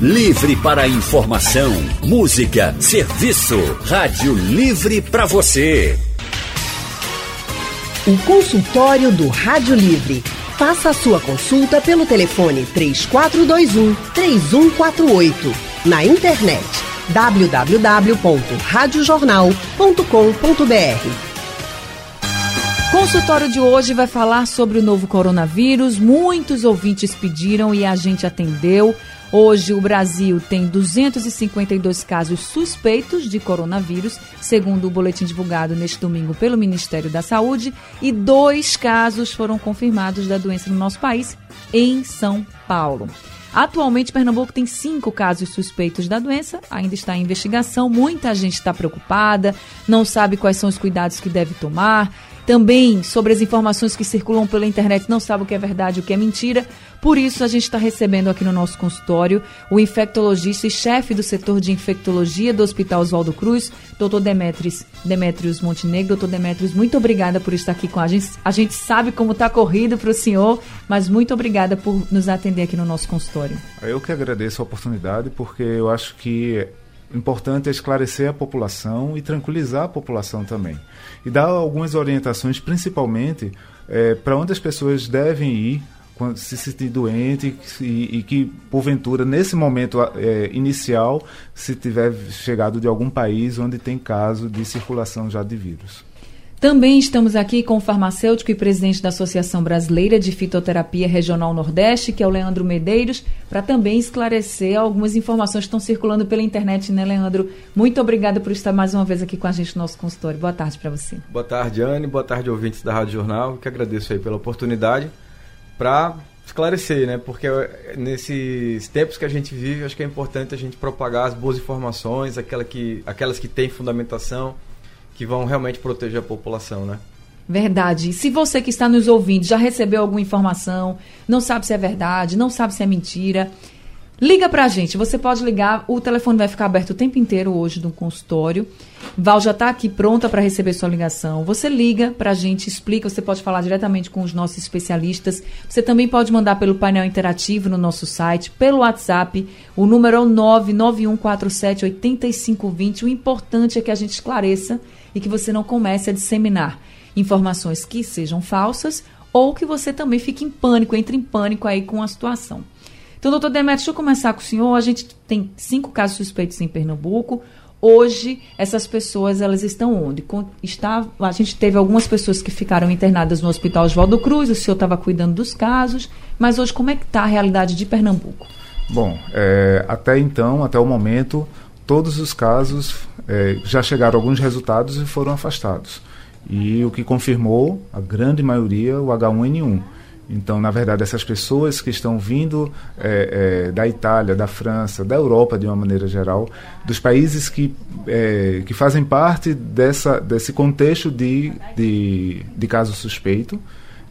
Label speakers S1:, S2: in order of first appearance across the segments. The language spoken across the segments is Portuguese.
S1: Livre para informação, música, serviço. Rádio Livre para você.
S2: O consultório do Rádio Livre. Faça a sua consulta pelo telefone 3421 3148. Na internet www.radiojornal.com.br.
S3: Consultório de hoje vai falar sobre o novo coronavírus. Muitos ouvintes pediram e a gente atendeu. Hoje o Brasil tem 252 casos suspeitos de coronavírus, segundo o boletim divulgado neste domingo pelo Ministério da Saúde, e dois casos foram confirmados da doença no nosso país, em São Paulo. Atualmente, Pernambuco tem cinco casos suspeitos da doença, ainda está em investigação. Muita gente está preocupada, não sabe quais são os cuidados que deve tomar também sobre as informações que circulam pela internet, não sabe o que é verdade e o que é mentira. Por isso, a gente está recebendo aqui no nosso consultório o infectologista e chefe do setor de infectologia do Hospital Oswaldo Cruz, doutor Demetrios, Demetrios Montenegro. Doutor Demetrios, muito obrigada por estar aqui com a gente. A gente sabe como está corrido para o senhor, mas muito obrigada por nos atender aqui no nosso consultório.
S4: Eu que agradeço a oportunidade, porque eu acho que importante é esclarecer a população e tranquilizar a população também. E dar algumas orientações, principalmente, é, para onde as pessoas devem ir quando se sentir doente e, e que, porventura, nesse momento é, inicial, se tiver chegado de algum país onde tem caso de circulação já de vírus.
S3: Também estamos aqui com o farmacêutico e presidente da Associação Brasileira de Fitoterapia Regional Nordeste, que é o Leandro Medeiros, para também esclarecer algumas informações que estão circulando pela internet, né, Leandro? Muito obrigada por estar mais uma vez aqui com a gente no nosso consultório. Boa tarde para você.
S5: Boa tarde, Anne. Boa tarde, ouvintes da Rádio Jornal, que agradeço aí pela oportunidade para esclarecer, né? Porque nesses tempos que a gente vive, acho que é importante a gente propagar as boas informações, aquela que, aquelas que têm fundamentação que vão realmente proteger a população, né?
S3: Verdade. Se você que está nos ouvindo já recebeu alguma informação, não sabe se é verdade, não sabe se é mentira, liga pra gente. Você pode ligar, o telefone vai ficar aberto o tempo inteiro hoje no consultório. Val já está aqui pronta para receber sua ligação. Você liga para a gente, explica. Você pode falar diretamente com os nossos especialistas. Você também pode mandar pelo painel interativo no nosso site, pelo WhatsApp. O número é o 991478520. O importante é que a gente esclareça e que você não comece a disseminar informações que sejam falsas ou que você também fique em pânico, entre em pânico aí com a situação. Então, doutor Demetrio, deixa eu começar com o senhor. A gente tem cinco casos suspeitos em Pernambuco. Hoje, essas pessoas, elas estão onde? Está, a gente teve algumas pessoas que ficaram internadas no Hospital Oswaldo Cruz, o senhor estava cuidando dos casos, mas hoje como é que está a realidade de Pernambuco?
S4: Bom, é, até então, até o momento, todos os casos é, já chegaram alguns resultados e foram afastados. E o que confirmou, a grande maioria, o H1N1. Então, na verdade, essas pessoas que estão vindo é, é, da Itália, da França, da Europa de uma maneira geral, dos países que, é, que fazem parte dessa, desse contexto de, de, de caso suspeito,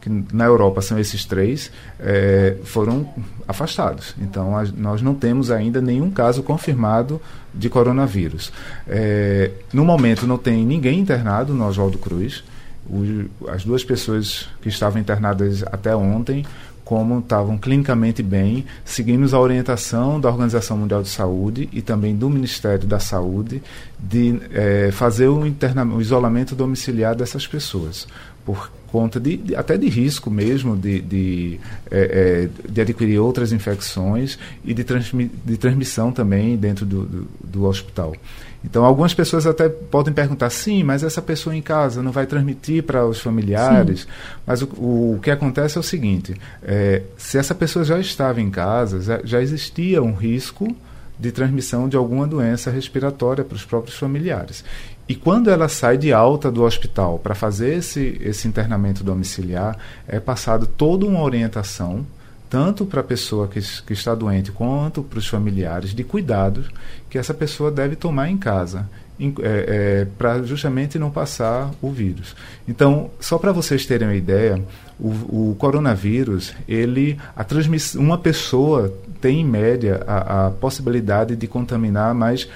S4: que na Europa são esses três, é, foram afastados. Então, a, nós não temos ainda nenhum caso confirmado de coronavírus. É, no momento, não tem ninguém internado no Oswaldo Cruz. O, as duas pessoas que estavam internadas até ontem como estavam clinicamente bem, seguimos a orientação da Organização Mundial de Saúde e também do Ministério da Saúde de é, fazer o, o, isolamento domiciliar dessas pessoas, por conta de, de até de risco mesmo de, de, é, é, de, adquirir outras infecções e de, transmi, de transmissão também dentro do, do, do hospital. Então, algumas pessoas até podem perguntar, sim, mas essa pessoa em casa não vai transmitir para os familiares. Sim. Mas o, o, que acontece é o seguinte: é, se essa pessoa já estava em casa, já, já existia um risco de transmissão de alguma doença respiratória para os próprios familiares. E quando ela sai de alta do hospital para fazer esse, esse internamento domiciliar, é passado toda uma orientação tanto para a pessoa que, que, está doente quanto para os familiares, de cuidados que essa pessoa deve tomar em casa, é, é, para justamente não passar o vírus. Então, só para vocês terem uma ideia, o, o coronavírus, ele, a transmissão, uma pessoa tem em média a, a possibilidade de contaminar mais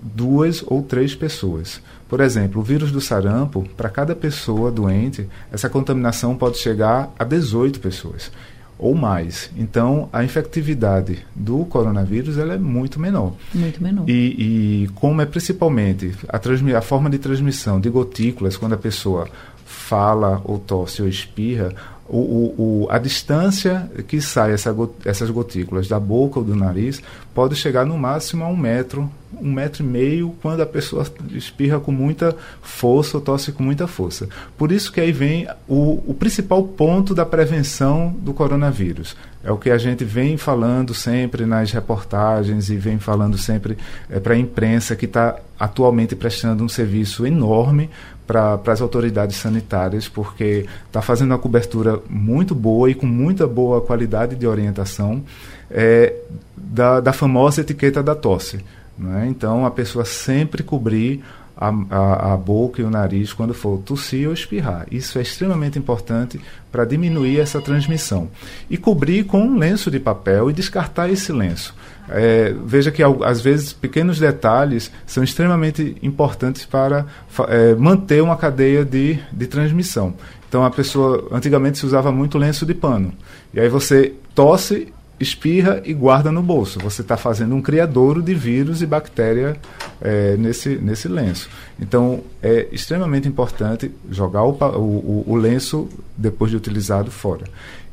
S4: duas ou três pessoas. Por exemplo, o vírus do sarampo, para cada pessoa doente, essa contaminação pode chegar a 18 pessoas. ou mais. Então, a infectividade do coronavírus ela é muito menor.
S3: Muito menor.
S4: E, e como é principalmente a, a forma de transmissão de gotículas, quando a pessoa fala ou tosse ou espirra, o, o, o, a distância que sai essa, essas gotículas da boca ou do nariz pode chegar no máximo a um metro, um metro e meio, quando a pessoa espirra com muita força ou tosse com muita força. Por isso que aí vem o, o principal ponto da prevenção do coronavírus. É o que a gente vem falando sempre nas reportagens e vem falando sempre é, para a imprensa que está atualmente prestando um serviço enorme para as autoridades sanitárias, porque está fazendo uma cobertura muito boa e com muita boa qualidade de orientação é, da, da famosa etiqueta da tosse. Né? Então, a pessoa sempre cobrir a, a, a, boca e o nariz quando for tossir ou espirrar. Isso é extremamente importante para diminuir essa transmissão. E cobrir com um lenço de papel e descartar esse lenço. É, veja que às vezes pequenos detalhes são extremamente importantes para é, manter uma cadeia de, de transmissão. Então a pessoa antigamente se usava muito lenço de pano. E aí você tosse espirra e guarda no bolso. Você está fazendo um criadouro de vírus e bactéria é, nesse, nesse lenço. Então, é extremamente importante jogar o, o, o, lenço, depois de utilizado, fora.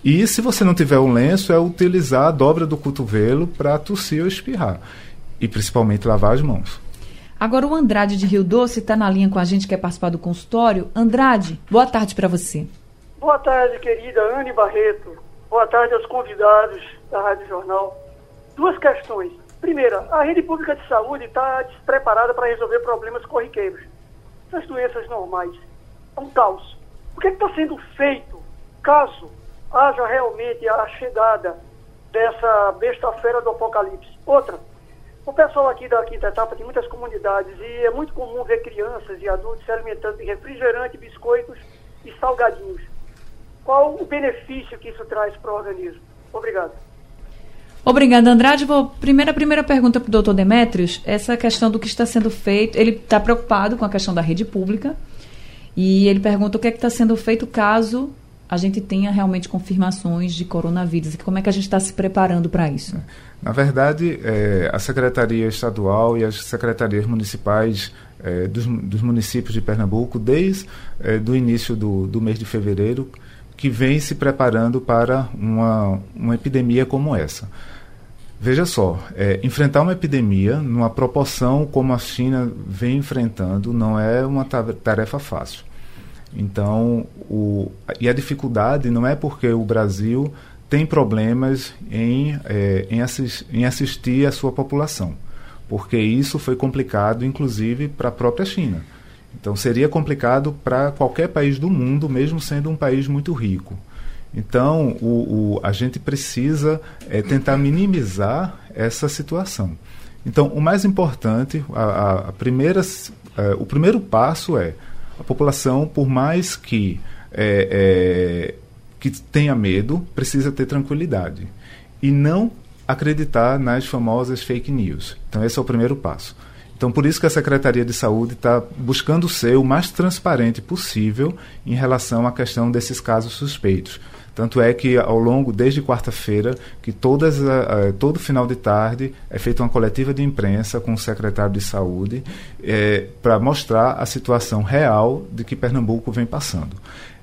S4: E se você não tiver um lenço, é utilizar a dobra do cotovelo para tossir ou espirrar. E principalmente lavar as mãos.
S3: Agora, o Andrade de Rio Doce está na linha com a gente, quer participar do consultório. Andrade, boa tarde para você.
S6: Boa tarde, querida Anne Barreto. Boa tarde aos convidados da Rádio Jornal. Duas questões. Primeira, a rede pública de saúde está despreparada para resolver problemas corriqueiros. Essas doenças normais. É um caos. O que é está sendo feito caso haja realmente a chegada dessa besta-feira do apocalipse? Outra, o pessoal aqui da quinta etapa tem muitas comunidades e é muito comum ver crianças e adultos se alimentando de refrigerante, biscoitos e salgadinhos qual o benefício que isso traz para o organismo. Obrigado.
S3: Obrigada, Andrade. Primeira, primeira pergunta para o doutor Demetrios, essa questão do que está sendo feito. Ele está preocupado com a questão da rede pública e ele pergunta o que é que está sendo feito caso a gente tenha realmente confirmações de coronavírus. E como é que a gente está se preparando para isso?
S4: Na verdade, é, a Secretaria Estadual e as secretarias municipais é, dos, dos, municípios de Pernambuco, desde é, do início do, do mês de fevereiro, que vem se preparando para uma, uma epidemia como essa. Veja só, é, enfrentar uma epidemia numa proporção como a China vem enfrentando não é uma tarefa fácil. Então, o, e a dificuldade não é porque o Brasil tem problemas em, é, em, assist, em assistir a sua população, porque isso foi complicado, inclusive, para a própria China. Então seria complicado para qualquer país do mundo, mesmo sendo um país muito rico. Então o, o a gente precisa é, tentar minimizar essa situação. Então o mais importante, a, a primeira, é, o primeiro passo é a população, por mais que é, é que tenha medo, precisa ter tranquilidade e não acreditar nas famosas fake news. Então esse é o primeiro passo. Então, por isso que a Secretaria de Saúde está buscando ser o mais transparente possível em relação à questão desses casos suspeitos. Tanto é que ao longo, desde quarta-feira, que todas, uh, todo final de tarde é feita uma coletiva de imprensa com o secretário de Saúde é, para mostrar a situação real de que Pernambuco vem passando.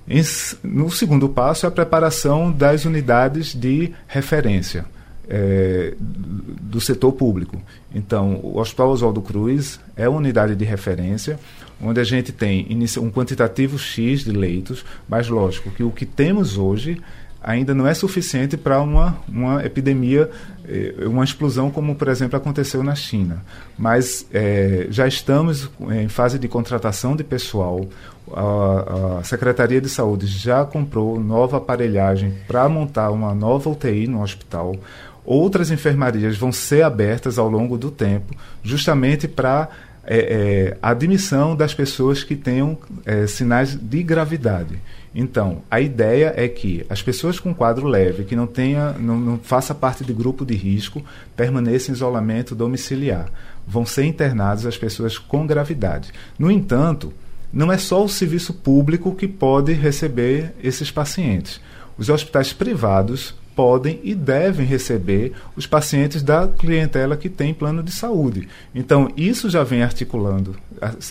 S4: Em, no segundo passo é a preparação das unidades de referência é, do setor público. Então, o Hospital Oswaldo Cruz é uma unidade de referência, onde a gente tem um quantitativo X de leitos, mas lógico que o que temos hoje ainda não é suficiente para uma, uma epidemia, eh, uma explosão como, por exemplo, aconteceu na China. Mas é, já estamos em fase de contratação de pessoal. A, a, Secretaria de Saúde já comprou nova aparelhagem para montar uma nova UTI no hospital. Outras enfermarias vão ser abertas ao longo do tempo, justamente para é, é, a admissão das pessoas que tenham é, sinais de gravidade. Então, a ideia é que as pessoas com quadro leve, que não tenha, não, não faça parte de grupo de risco, permaneçam em isolamento domiciliar. Vão ser internadas as pessoas com gravidade. No entanto, não é só o serviço público que pode receber esses pacientes. Os hospitais privados podem e devem receber os pacientes da clientela que tem plano de saúde. Então, isso já vem articulando,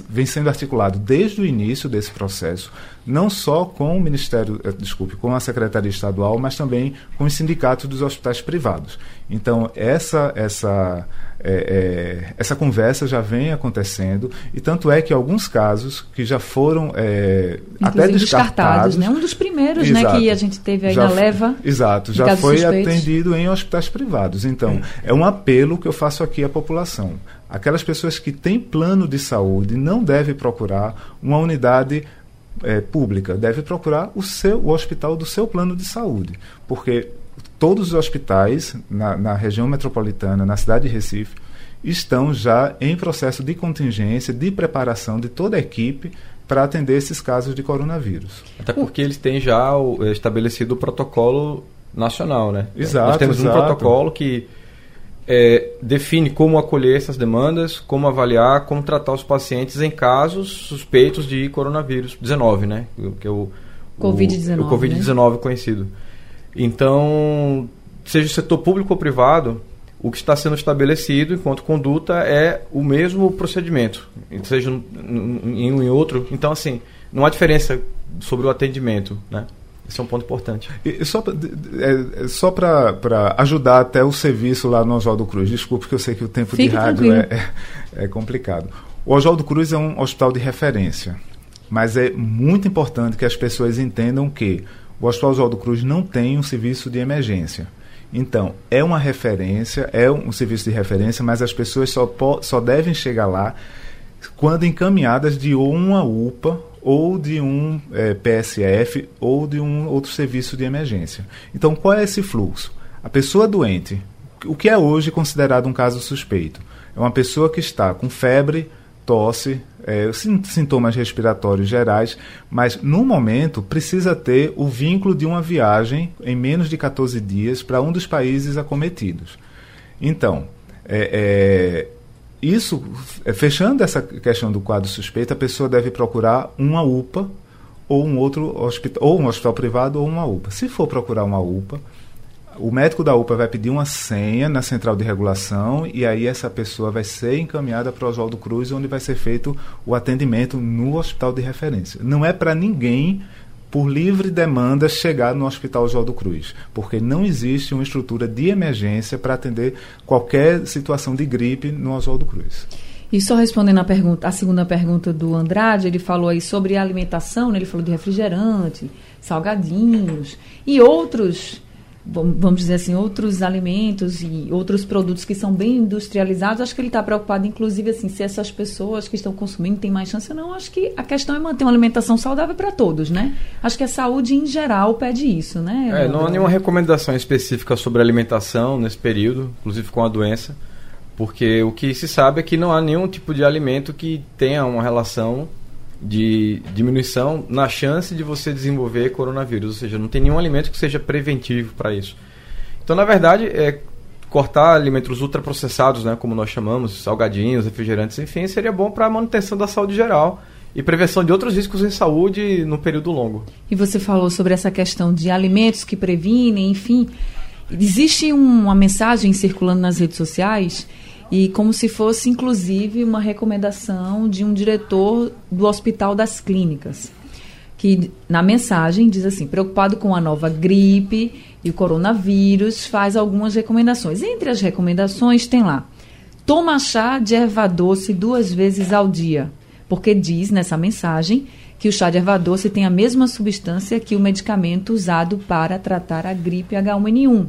S4: vem sendo articulado desde o início desse processo, não só com o Ministério, eh, desculpe, com a Secretaria Estadual, mas também com os sindicatos dos hospitais privados. Então, essa essa é, é, essa conversa já vem acontecendo e tanto é que alguns casos que já foram é, até descartados, descartados,
S3: né? Um dos primeiros, exato, né, que a gente teve aí
S4: já,
S3: na leva.
S4: Exato, já foi suspeitos. atendido em hospitais privados. Então, é. é um apelo que eu faço aqui à população. Aquelas pessoas que têm plano de saúde não devem procurar uma unidade é, pública, deve procurar o seu o hospital do seu plano de saúde, porque todos os hospitais na, na região metropolitana, na cidade de Recife, estão já em processo de contingência, de preparação de toda a equipe para atender esses casos de coronavírus.
S5: Até porque eles têm já o, é, estabelecido o protocolo nacional, né?
S4: Exato.
S5: Nós temos
S4: exato.
S5: um protocolo que é, define como acolher essas demandas, como avaliar, como tratar os pacientes em casos suspeitos de coronavírus 19, né? Que é o
S3: Covid-19.
S5: O, o Covid-19 né? conhecido. Então, seja o setor público ou privado, o que está sendo estabelecido enquanto conduta é o mesmo procedimento, seja em um e outro. Então, assim, não há diferença sobre o atendimento, né? Esse é um ponto importante.
S4: E só é, só para ajudar até o serviço lá no Oswaldo Cruz, desculpe que eu sei que o tempo
S3: Fique
S4: de rádio é, é, é complicado. O Oswaldo Cruz é um hospital de referência, mas é muito importante que as pessoas entendam que o Hospital Oswaldo Cruz não tem um serviço de emergência. Então, é uma referência, é um, serviço de referência, mas as pessoas só, só devem chegar lá quando encaminhadas de uma UPA ou de um é, PSF ou de um outro serviço de emergência. Então, qual é esse fluxo? A pessoa doente, o que é hoje considerado um caso suspeito? É uma pessoa que está com febre, tosse, é, sintomas respiratórios gerais, mas no momento precisa ter o vínculo de uma viagem em menos de 14 dias para um dos países acometidos. Então, é, é, isso, é, fechando essa questão do quadro suspeito, a pessoa deve procurar uma UPA ou um outro hospital, ou um hospital privado ou uma UPA. Se for procurar uma UPA, o médico da UPA vai pedir uma senha na central de regulação e aí essa pessoa vai ser encaminhada para o Oswaldo Cruz, onde vai ser feito o atendimento no hospital de referência. Não é para ninguém, por livre demanda, chegar no hospital Oswaldo Cruz, porque não existe uma estrutura de emergência para atender qualquer situação de gripe no Oswaldo Cruz.
S3: E só respondendo a, pergunta, a segunda pergunta do Andrade, ele falou aí sobre alimentação, né? ele falou de refrigerante, salgadinhos e outros vamos dizer assim, outros alimentos e outros produtos que são bem industrializados, acho que ele está preocupado, inclusive, assim, se essas pessoas que estão consumindo têm mais chance ou não. Acho que a questão é manter uma alimentação saudável para todos, né? Acho que a saúde em geral pede isso, né?
S5: É, não há nenhuma recomendação específica sobre alimentação nesse período, inclusive com a doença, porque o que se sabe é que não há nenhum tipo de alimento que tenha uma relação de diminuição na chance de você desenvolver coronavírus, ou seja, não tem nenhum alimento que seja preventivo para isso. Então, na verdade, é cortar alimentos ultraprocessados, né, como nós chamamos, salgadinhos, refrigerantes, enfim, seria bom para a manutenção da saúde geral e prevenção de outros riscos em saúde no período longo.
S3: E você falou sobre essa questão de alimentos que previnem, enfim. Existe uma mensagem circulando nas redes sociais e como se fosse inclusive uma recomendação de um diretor do Hospital das Clínicas, que na mensagem diz assim: preocupado com a nova gripe e o coronavírus, faz algumas recomendações. Entre as recomendações tem lá: toma chá de erva doce duas vezes ao dia, porque diz nessa mensagem que o chá de erva doce tem a mesma substância que o medicamento usado para tratar a gripe H1N1.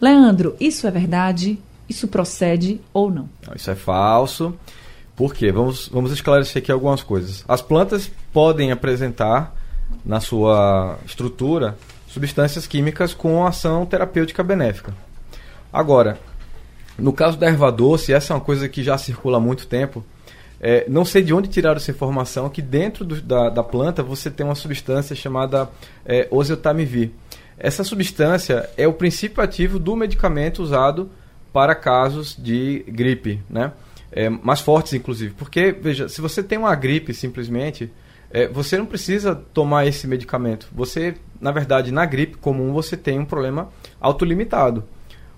S3: Leandro, isso é verdade? Isso procede ou não?
S5: isso é falso. Por quê? Vamos, vamos esclarecer aqui algumas coisas. As plantas podem apresentar na sua estrutura substâncias químicas com ação terapêutica benéfica. Agora, no caso da erva doce, essa é uma coisa que já circula há muito tempo. É, não sei de onde tiraram essa informação, que dentro do, da, da, planta você tem uma substância chamada é, oseltamivir. Essa substância é o princípio ativo do medicamento usado para casos de gripe, né? É, mais fortes, inclusive. Porque, veja, se você tem uma gripe simplesmente, é, você não precisa tomar esse medicamento. Você, na verdade, na gripe comum, você tem um problema autolimitado.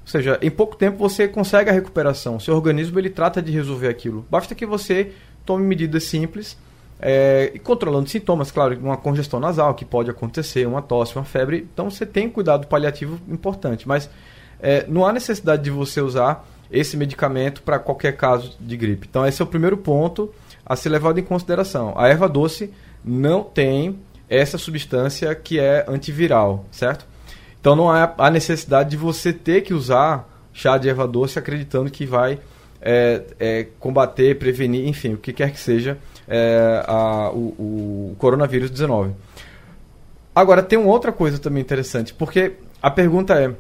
S5: Ou seja, em pouco tempo você consegue a recuperação. Seu organismo ele trata de resolver aquilo. Basta que você tome medidas simples é, e controlando sintomas, claro, uma congestão nasal que pode acontecer, uma tosse, uma febre. Então você tem cuidado paliativo importante, mas é, não há necessidade de você usar esse medicamento para qualquer caso de gripe. Então esse é o primeiro ponto a ser levado em consideração. A erva doce não tem essa substância que é antiviral, certo? Então não há a necessidade de você ter que usar chá de erva doce acreditando que vai é, é, combater, prevenir, enfim, o que quer que seja é, a, o, o coronavírus 19. Agora, tem uma outra coisa também interessante, porque a pergunta é,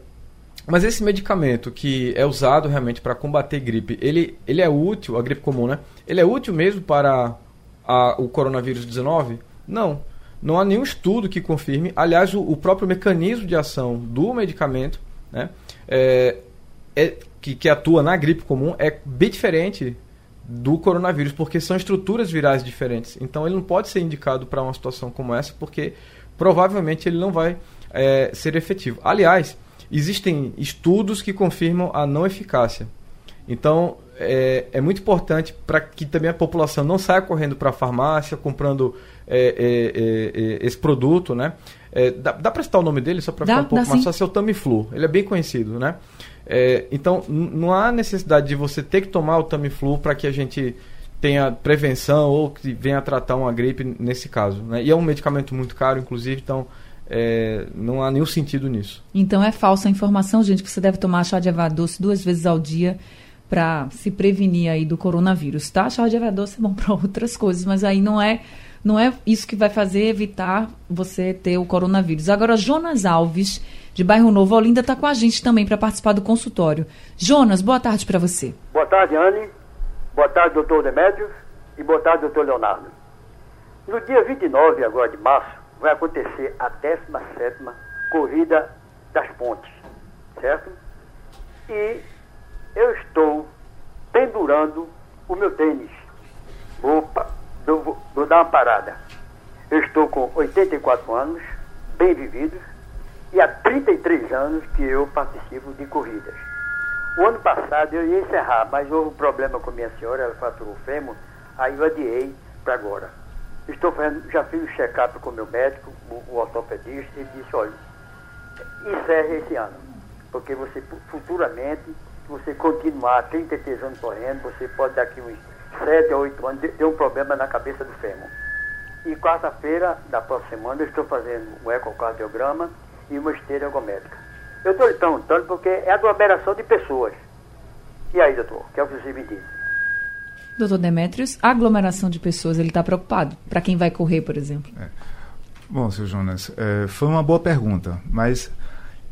S5: mas esse medicamento que é usado realmente para combater gripe, ele, ele é útil, a gripe comum, né? Ele é útil mesmo para a, o coronavírus 19? Não. Não há nenhum estudo que confirme. Aliás, o, o próprio mecanismo de ação do medicamento, né? É, é, que, que atua na gripe comum, é bem diferente do coronavírus, porque são estruturas virais diferentes. Então, ele não pode ser indicado para uma situação como essa, porque provavelmente ele não vai é, ser efetivo. Aliás, existem estudos que confirmam a não eficácia. Então, é, é muito importante para que também a população não saia correndo para a farmácia comprando é, é, é, esse produto, né? É, dá, dá para citar o nome dele só para ficar um pouco mais fácil? É o Tamiflu. Ele é bem conhecido, né? então, não há necessidade de você ter que tomar o Tamiflu para que a gente tenha prevenção ou que venha tratar uma gripe nesse caso. Né? E é um medicamento muito caro, inclusive, então é, não há nenhum sentido nisso.
S3: Então é falsa a informação, gente, que você deve tomar chá de erva doce duas vezes ao dia para se prevenir aí do coronavírus, tá? Chá de erva doce é bom para outras coisas, mas aí não é não é isso que vai fazer evitar você ter o coronavírus. Agora, Jonas Alves, de Bairro Novo, Olinda, está com a gente também para participar do consultório. Jonas, boa tarde para você.
S7: Boa tarde, Anne. Boa tarde, doutor Demétrios. E boa tarde, doutor Leonardo. No dia 29 agora de março, vai acontecer a 17 Corrida das Pontes, certo? E eu estou pendurando o meu tênis. Opa, vou, vou dar uma parada. Eu estou com 84 anos, bem vividos, e há 33 anos que eu participo de corridas. O ano passado eu ia encerrar, mas houve um problema com minha senhora, ela faturou o fêmur, aí eu adiei para agora. Estou fazendo, já fiz o um check-up com o meu médico, o, o ortopedista, e disse, olha, encerre esse ano, porque você futuramente, se você continuar 33 anos correndo, você pode daqui uns 7 a 8 anos ter um problema na cabeça do fêmur. E quarta-feira da próxima semana eu estou fazendo um ecocardiograma e uma esteira ergométrica. Eu estou perguntando porque é aglomeração de pessoas. E aí, doutor, o que é o que você me diz?
S3: Doutor Demetrios, aglomeração de pessoas, ele está preocupado? Para quem vai correr, por exemplo? É.
S4: Bom, seu Jonas, é, foi uma boa pergunta, mas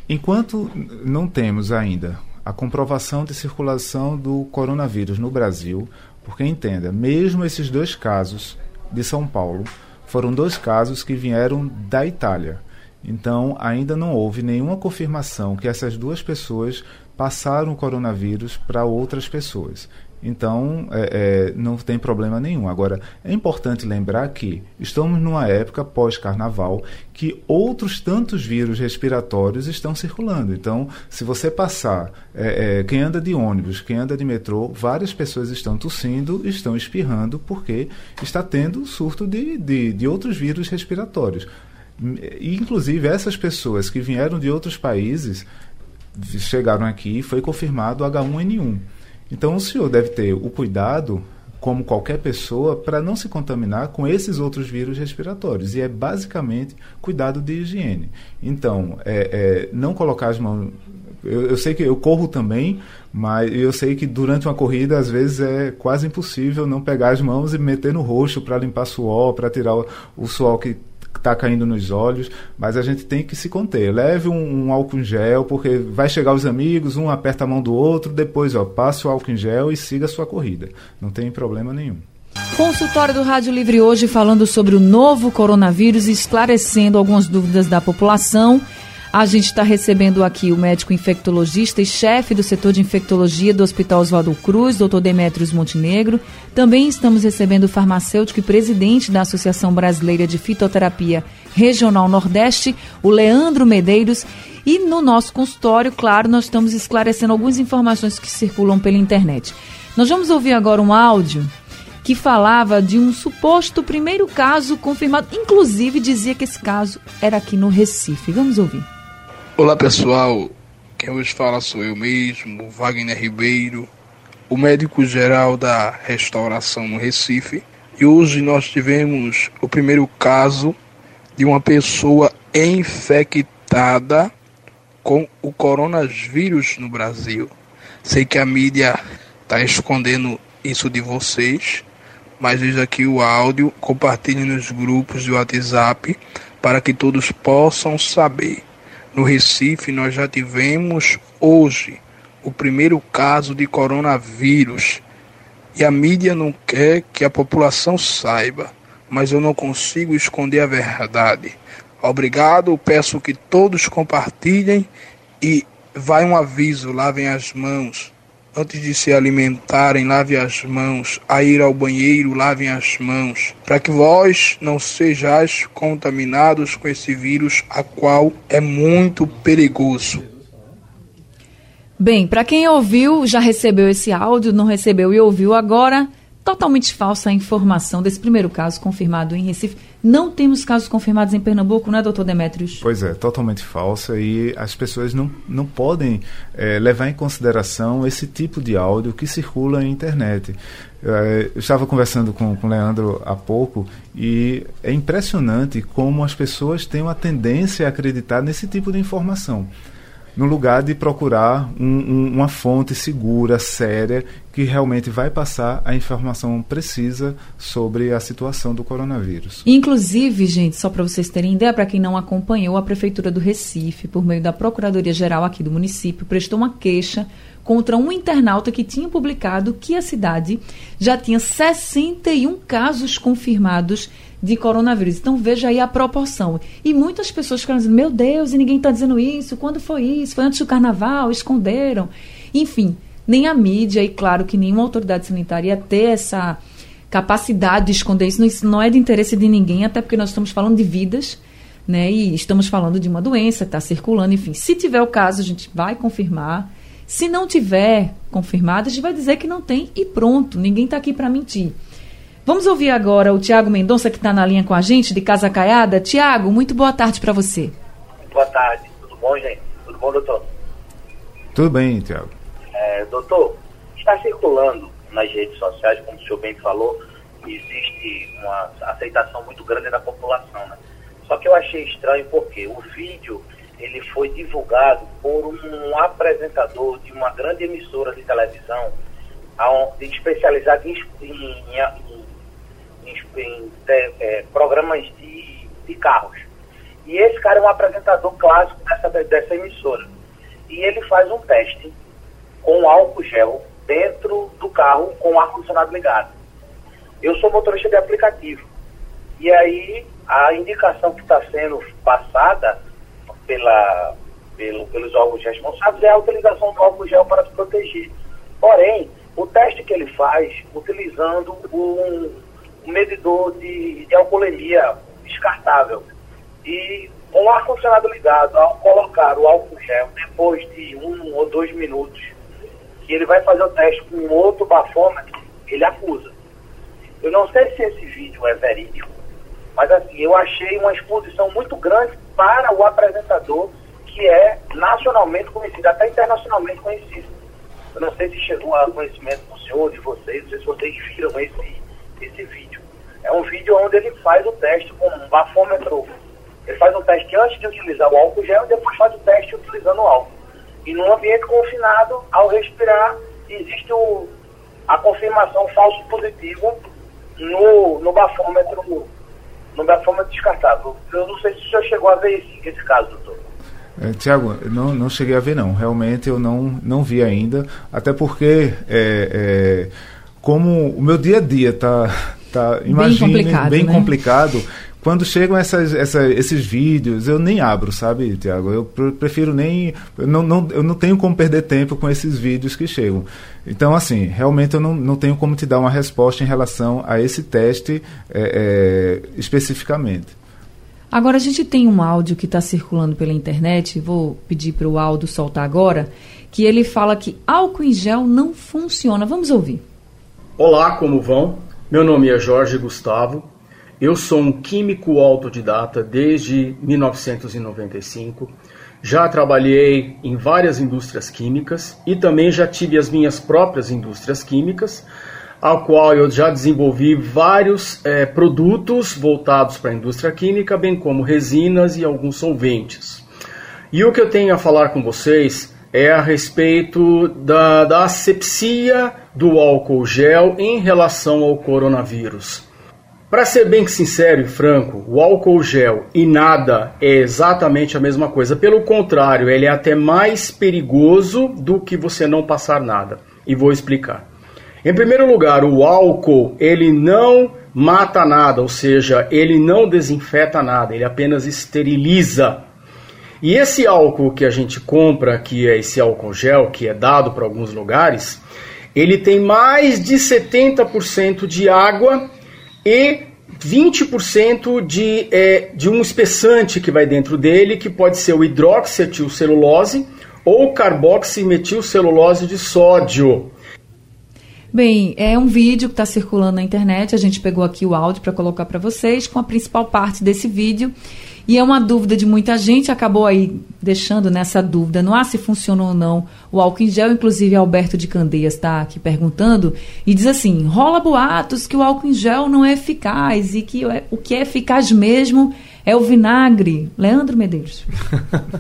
S4: enquanto não temos ainda a comprovação de circulação do coronavírus no Brasil, porque entenda, mesmo esses dois casos de São Paulo foram dois casos que vieram da Itália. Então, ainda não houve nenhuma confirmação que essas duas pessoas passaram o coronavírus para outras pessoas. Então, é, é, não tem problema nenhum. Agora, é importante lembrar que estamos numa época pós-carnaval que outros tantos vírus respiratórios estão circulando. Então, se você passar, é, é, quem anda de ônibus, quem anda de metrô, várias pessoas estão tossindo, estão espirrando, porque está tendo surto de, de, de outros vírus respiratórios. Inclusive, essas pessoas que vieram de outros países chegaram aqui e foi confirmado H1N1. Então o senhor deve ter o cuidado, como qualquer pessoa, para não se contaminar com esses outros vírus respiratórios. E é basicamente cuidado de higiene. Então, é, é, não colocar as mãos. Eu, eu, sei que eu corro também, mas eu sei que durante uma corrida, às vezes, é quase impossível não pegar as mãos e meter no rosto para limpar suor, para tirar o, o suor que está caindo nos olhos, mas a gente tem que se conter. Leve um, um, álcool em gel, porque vai chegar os amigos, um aperta a mão do outro, depois ó, passe o álcool em gel e siga a sua corrida. Não tem problema nenhum.
S3: Consultório do Rádio Livre hoje falando sobre o novo coronavírus e esclarecendo algumas dúvidas da população. A gente está recebendo aqui o médico infectologista e chefe do setor de infectologia do Hospital Oswaldo Cruz, Dr. Demetrios Montenegro. Também estamos recebendo o farmacêutico e presidente da Associação Brasileira de Fitoterapia Regional Nordeste, o Leandro Medeiros. E no nosso consultório, claro, nós estamos esclarecendo algumas informações que circulam pela internet. Nós vamos ouvir agora um áudio que falava de um suposto primeiro caso confirmado, inclusive dizia que esse caso era aqui no Recife. Vamos ouvir.
S8: Olá pessoal, quem hoje fala sou eu mesmo, Wagner Ribeiro, o médico geral da restauração no Recife. E hoje nós tivemos o primeiro caso de uma pessoa infectada com o coronavírus no Brasil. Sei que a mídia está escondendo isso de vocês, mas veja aqui o áudio, compartilhe nos grupos de WhatsApp para que todos possam saber. No Recife, nós já tivemos hoje o primeiro caso de coronavírus e a mídia não quer que a população saiba, mas eu não consigo esconder a verdade. Obrigado, peço que todos compartilhem e vai um aviso: lavem as mãos. Antes de se alimentarem, lave as mãos. A ir ao banheiro, lavem as mãos. Para que vós não sejais contaminados com esse vírus, a qual é muito perigoso.
S3: Bem, para quem ouviu, já recebeu esse áudio, não recebeu e ouviu agora, totalmente falsa a informação desse primeiro caso confirmado em Recife. Não temos casos confirmados em Pernambuco, não é, doutor Demetrios?
S4: Pois é, totalmente falsa e as pessoas não, não podem é, levar em consideração esse tipo de áudio que circula na internet. É, eu estava conversando com, com o Leandro há pouco e é impressionante como as pessoas têm uma tendência a acreditar nesse tipo de informação no lugar de procurar um, um, uma fonte segura, séria, que realmente vai passar a informação precisa sobre a situação do coronavírus.
S3: Inclusive, gente, só para vocês terem ideia, para quem não acompanhou, a Prefeitura do Recife, por meio da Procuradoria-Geral aqui do município, prestou uma queixa contra um internauta que tinha publicado que a cidade já tinha 61 casos confirmados de coronavírus. Então veja aí a proporção. E muitas pessoas ficaram dizendo, meu Deus, e ninguém está dizendo isso. Quando foi isso? Foi antes do carnaval? Esconderam? Enfim, nem a mídia, e claro que nenhuma autoridade sanitária ia ter essa capacidade de esconder isso. Isso não é de interesse de ninguém, até porque nós estamos falando de vidas. Né, e estamos falando de uma doença que está circulando, enfim. Se tiver o caso, a gente vai confirmar. Se não tiver confirmado, a gente vai dizer que não tem e pronto. Ninguém está aqui para mentir. Vamos ouvir agora o Tiago Mendonça, que está na linha com a gente, de Casa Caiada. Tiago, muito boa tarde para você.
S9: Boa tarde, tudo bom, gente? Tudo bom, doutor?
S4: Tudo bem, Tiago.
S9: É, doutor, está circulando nas redes sociais, como o senhor bem falou, existe uma aceitação muito grande da população, né? Só que eu achei estranho porque o vídeo ele foi divulgado por um apresentador de uma grande emissora de televisão especializado em, em, em, em é, programas de, de, carros. E esse cara é um apresentador clássico dessa, dessa emissora. E ele faz um teste com álcool gel dentro do carro com o ar-condicionado ligado. Eu sou motorista de aplicativo. E aí a indicação que está sendo passada pela, pelo, pelos órgãos responsáveis é a utilização do álcool gel para se proteger. Porém, o teste que ele faz utilizando um, um medidor de, de alcoolemia descartável. E com o ar-condicionado ligado, ao colocar o álcool gel depois de um ou dois minutos, que ele vai fazer o teste com outro bafômetro, ele acusa. Eu não sei se esse vídeo é verídico, mas assim, eu achei uma exposição muito grande para o apresentador, que é nacionalmente conhecido, até internacionalmente conhecido. Eu não sei se chegou a conhecimento do senhor, de vocês, não sei se vocês viram esse, esse vídeo. É um vídeo onde ele faz o teste com um bafômetro. Ele faz um teste antes de utilizar o álcool gel e depois faz o teste utilizando o álcool. E num ambiente confinado, ao respirar, existe o, a confirmação falso positivo no, no bafômetro no bafômetro descartável. Eu não sei se o senhor chegou a ver esse, esse caso, doutor.
S4: É, Tiago, não, não cheguei a ver não. Realmente eu não, não vi ainda. Até porque é, é, como o meu dia a dia tá, tá imagine, bem complicado, bem né? complicado quando chegam essas, essa, esses vídeos, eu nem abro, sabe, Tiago? Eu prefiro nem. Eu não, não, eu não tenho como perder tempo com esses vídeos que chegam. Então, assim, realmente eu não, não tenho como te dar uma resposta em relação a esse teste é, é, especificamente.
S3: Agora, a gente tem um áudio que está circulando pela internet, vou pedir para o Aldo soltar agora, que ele fala que álcool em gel não funciona. Vamos ouvir.
S10: Olá, como vão? Meu nome é Jorge Gustavo. Eu sou um químico autodidata desde 1995. Já trabalhei em várias indústrias químicas e também já tive as minhas próprias indústrias químicas, ao qual eu já desenvolvi vários é, produtos voltados para a indústria química, bem como resinas e alguns solventes. E o que eu tenho a falar com vocês é a respeito da, da asepsia do álcool gel em relação ao coronavírus. Para ser bem sincero e franco, o álcool gel e nada é exatamente a mesma coisa. Pelo contrário, ele é até mais perigoso do que você não passar nada. E vou explicar. Em primeiro lugar, o álcool ele não mata nada, ou seja, ele não desinfeta nada, ele apenas esteriliza. E esse álcool que a gente compra, que é esse álcool gel, que é dado para alguns lugares, ele tem mais de 70% de água e 20% de, é, de um espessante que vai dentro dele, que pode ser o hidroxietilcelulose ou carboximetilcelulose de sódio.
S3: Bem, é um vídeo que está circulando na internet. A gente pegou aqui o áudio para colocar para vocês com a principal parte desse vídeo. E é uma dúvida de muita gente, acabou aí deixando nessa dúvida no ar se funciona ou não o álcool em gel. Inclusive, Alberto de Candeias está aqui perguntando e diz assim: rola boatos que o álcool em gel não é eficaz e que é, o que é eficaz mesmo é o vinagre. Leandro Medeiros.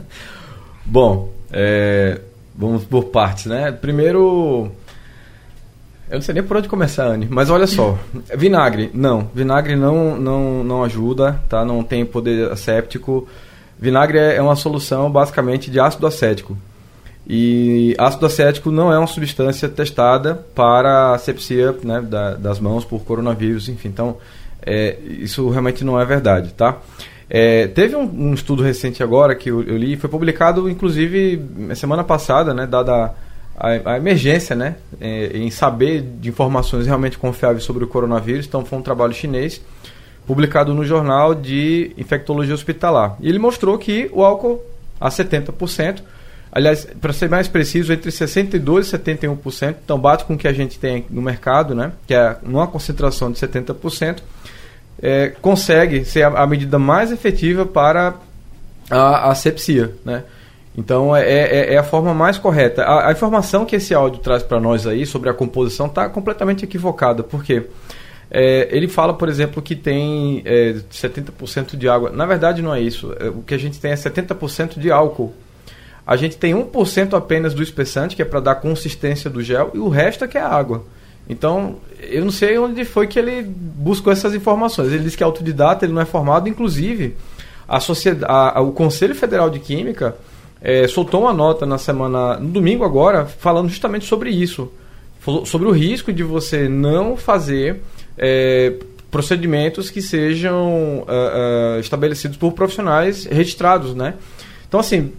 S5: Bom, é, vamos por partes, né? Primeiro eu não sei nem por onde começar, Anne. Mas olha só, vinagre, não. Vinagre não, não, não ajuda, tá? Não tem poder asséptico. Vinagre é uma solução basicamente de ácido acético. E ácido acético não é uma substância testada para asepsia né, da, das mãos por coronavírus, enfim. Então, é, isso realmente não é verdade, tá? É, teve um, um, estudo recente agora que eu, eu, li, foi publicado inclusive semana passada, né, dada a, a emergência né, é, em saber de informações realmente confiáveis sobre o coronavírus. Então, foi um trabalho chinês publicado no jornal de infectologia hospitalar. E ele mostrou que o álcool a 70%, aliás, para ser mais preciso, entre 62% e 71%, então bate com o que a gente tem no mercado, né, que é uma concentração de 70%, é, consegue ser a, a medida mais efetiva para a asepsia, né? Então é, é, é, a forma mais correta. A, a informação que esse áudio traz para nós aí sobre a composição está completamente equivocada, porque é, ele fala, por exemplo, que tem é, 70% de água. Na verdade, não é isso. É, o que a gente tem é 70% de álcool. A gente tem 1% apenas do espessante, que é para dar consistência do gel, e o resto é que é água. Então, eu não sei onde foi que ele buscou essas informações. Ele diz que é autodidata, ele não é formado. Inclusive, a sociedade, a, a, o Conselho Federal de Química é, soltou uma nota na semana, no domingo agora, falando justamente sobre isso. Sobre o risco de você não fazer é, procedimentos que sejam uh, uh, estabelecidos por profissionais registrados, né? Então, assim,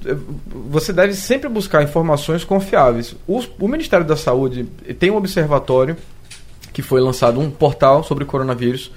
S5: você deve sempre buscar informações confiáveis. O, o Ministério da Saúde tem um observatório que foi lançado, um portal sobre coronavírus.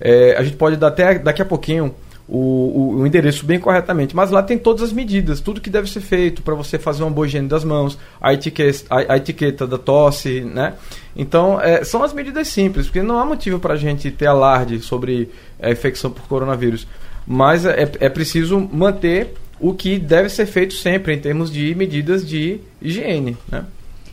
S5: É, a gente pode dar até daqui a pouquinho o, o, endereço bem corretamente. Mas lá tem todas as medidas, tudo que deve ser feito para você fazer uma boa higiene das mãos, a etiqueta, a, a etiqueta da tosse, né? Então, é, são as medidas simples, porque não há motivo para a gente ter alarde sobre a infecção por coronavírus. Mas é, é preciso manter o que deve ser feito sempre em termos de medidas de higiene, né?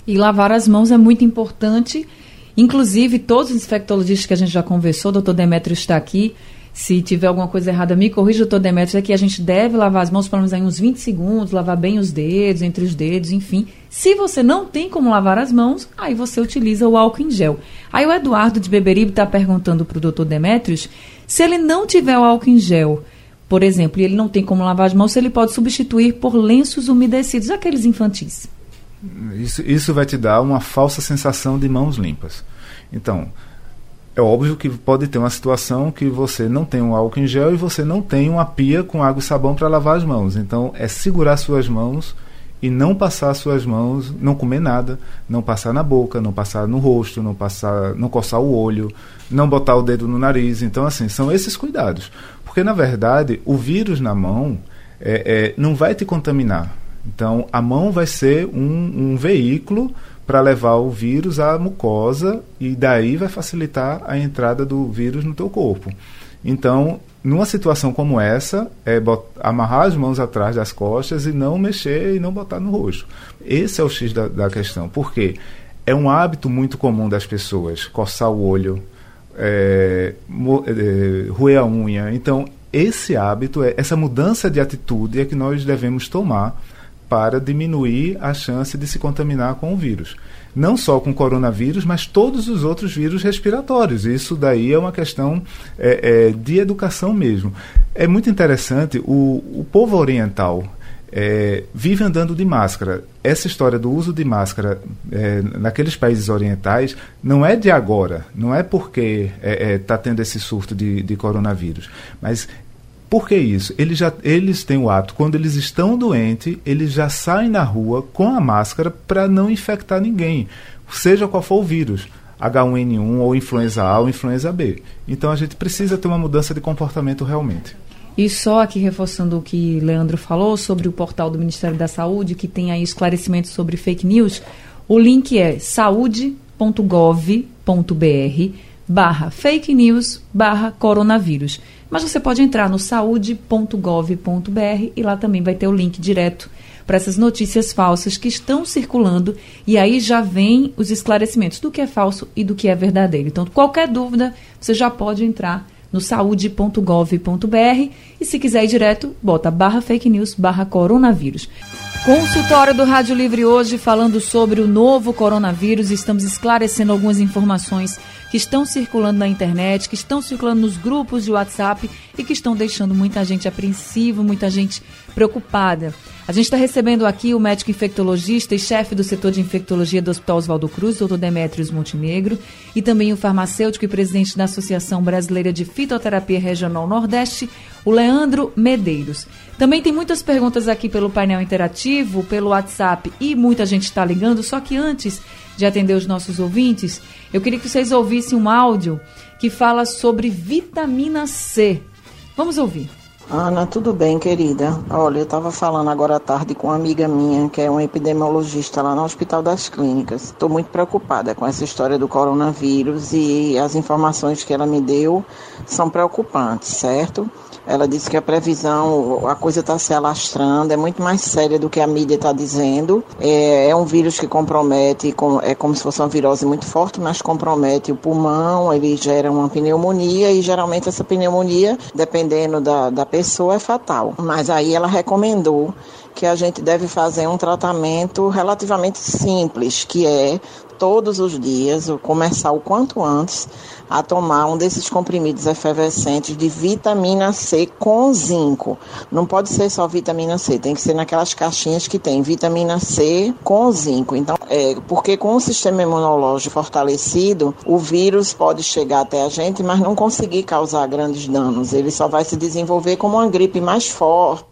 S3: E lavar as mãos é muito importante. Inclusive, todos os infectologistas que a gente já conversou, o doutor Demetrio está aqui, se tiver alguma coisa errada, me corrija, doutor Demetrios, é que a gente deve lavar as mãos pelo menos aí uns 20 segundos, lavar bem os dedos, entre os dedos, enfim. Se você não tem como lavar as mãos, aí você utiliza o álcool em gel. Aí o Eduardo de Beberibe está perguntando para o doutor Demetrios se ele não tiver o álcool em gel, por exemplo, e ele não tem como lavar as mãos, se ele pode substituir por lenços umedecidos, aqueles infantis.
S4: Isso, isso vai te dar uma falsa sensação de mãos limpas. Então, É óbvio que pode ter uma situação que você não tem um álcool em gel e você não tem uma pia com água e sabão para lavar as mãos. Então, é segurar suas mãos e não passar suas mãos, não comer nada, não passar na boca, não passar no rosto, não passar, não coçar o olho, não botar o dedo no nariz. Então, assim, são esses cuidados. Porque, na verdade, o vírus na mão é, é, não vai te contaminar. Então, a mão vai ser um, um veículo para levar o vírus à mucosa e daí vai facilitar a entrada do vírus no teu corpo. Então, numa situação como essa, é amarrar as mãos atrás das costas e não mexer e não botar no rosto. Esse é o X da, da questão. Por quê? É um hábito muito comum das pessoas coçar o olho, é, é, roer a unha. Então, esse hábito, é, essa mudança de atitude é que nós devemos tomar para diminuir a chance de se contaminar com o vírus. Não só com o coronavírus, mas todos os outros vírus respiratórios. Isso daí é uma questão é, é, de educação mesmo. É muito interessante, o, o povo oriental é, vive andando de máscara. Essa história do uso de máscara é, naqueles países orientais não é de agora, não é porque está é, é tá tendo esse surto de, de coronavírus, mas por que isso? Eles, já, eles têm o hábito, quando eles estão doentes, eles já saem na rua com a máscara para não infectar ninguém, seja qual for o vírus. H1N1 ou influenza A ou influenza B. Então a gente precisa ter uma mudança de comportamento realmente.
S3: E só aqui reforçando o que Leandro falou sobre o portal do Ministério da Saúde, que tem aí esclarecimentos sobre fake news, o link é saúde.gov.br barra fake news barra coronavírus. Mas você pode entrar no saúde.gov.br e lá também vai ter o link direto para essas notícias falsas que estão circulando e aí já vem os esclarecimentos do que é falso e do que é verdadeiro. Então, qualquer dúvida, você já pode entrar no saúde.gov.br e se quiser ir direto, bota barra fake news barra coronavírus. Consultório do Rádio Livre hoje falando sobre o novo coronavírus. Estamos esclarecendo algumas informações que estão circulando na internet, que estão circulando nos grupos de WhatsApp e que estão deixando muita gente apreensiva, muita gente preocupada. A gente está recebendo aqui o médico infectologista e chefe do setor de infectologia do Hospital Oswaldo Cruz, doutor Demetrios Montenegro, e também o farmacêutico e presidente da Associação Brasileira de Fitoterapia Regional Nordeste, o Leandro Medeiros. Também tem muitas perguntas aqui pelo painel interativo, pelo WhatsApp e muita gente está ligando. Só que antes de atender os nossos ouvintes, eu queria que vocês ouvissem um áudio que fala sobre vitamina C. Vamos ouvir.
S11: Ana, tudo bem, querida? Olha, eu estava falando agora à tarde com uma amiga minha, que é uma epidemiologista lá no Hospital das Clínicas. Estou muito preocupada com essa história do coronavírus e as informações que ela me deu são preocupantes, certo? Ela disse que a previsão, a coisa está se alastrando, é muito mais séria do que a mídia está dizendo. É, é, um vírus que compromete, é como se fosse uma virose muito forte, mas compromete o pulmão, ele gera uma pneumonia e geralmente essa pneumonia, dependendo da, da pessoa, é fatal. Mas aí ela recomendou que a gente deve fazer um tratamento relativamente simples, que é todos os dias, começar o quanto antes, a tomar um desses comprimidos efervescentes de vitamina C com zinco. Não pode ser só vitamina C, tem que ser naquelas caixinhas que tem vitamina C com zinco. Então, é, porque com o sistema imunológico fortalecido, o vírus pode chegar até a gente, mas não conseguir causar grandes danos. Ele só vai se desenvolver como uma gripe mais forte.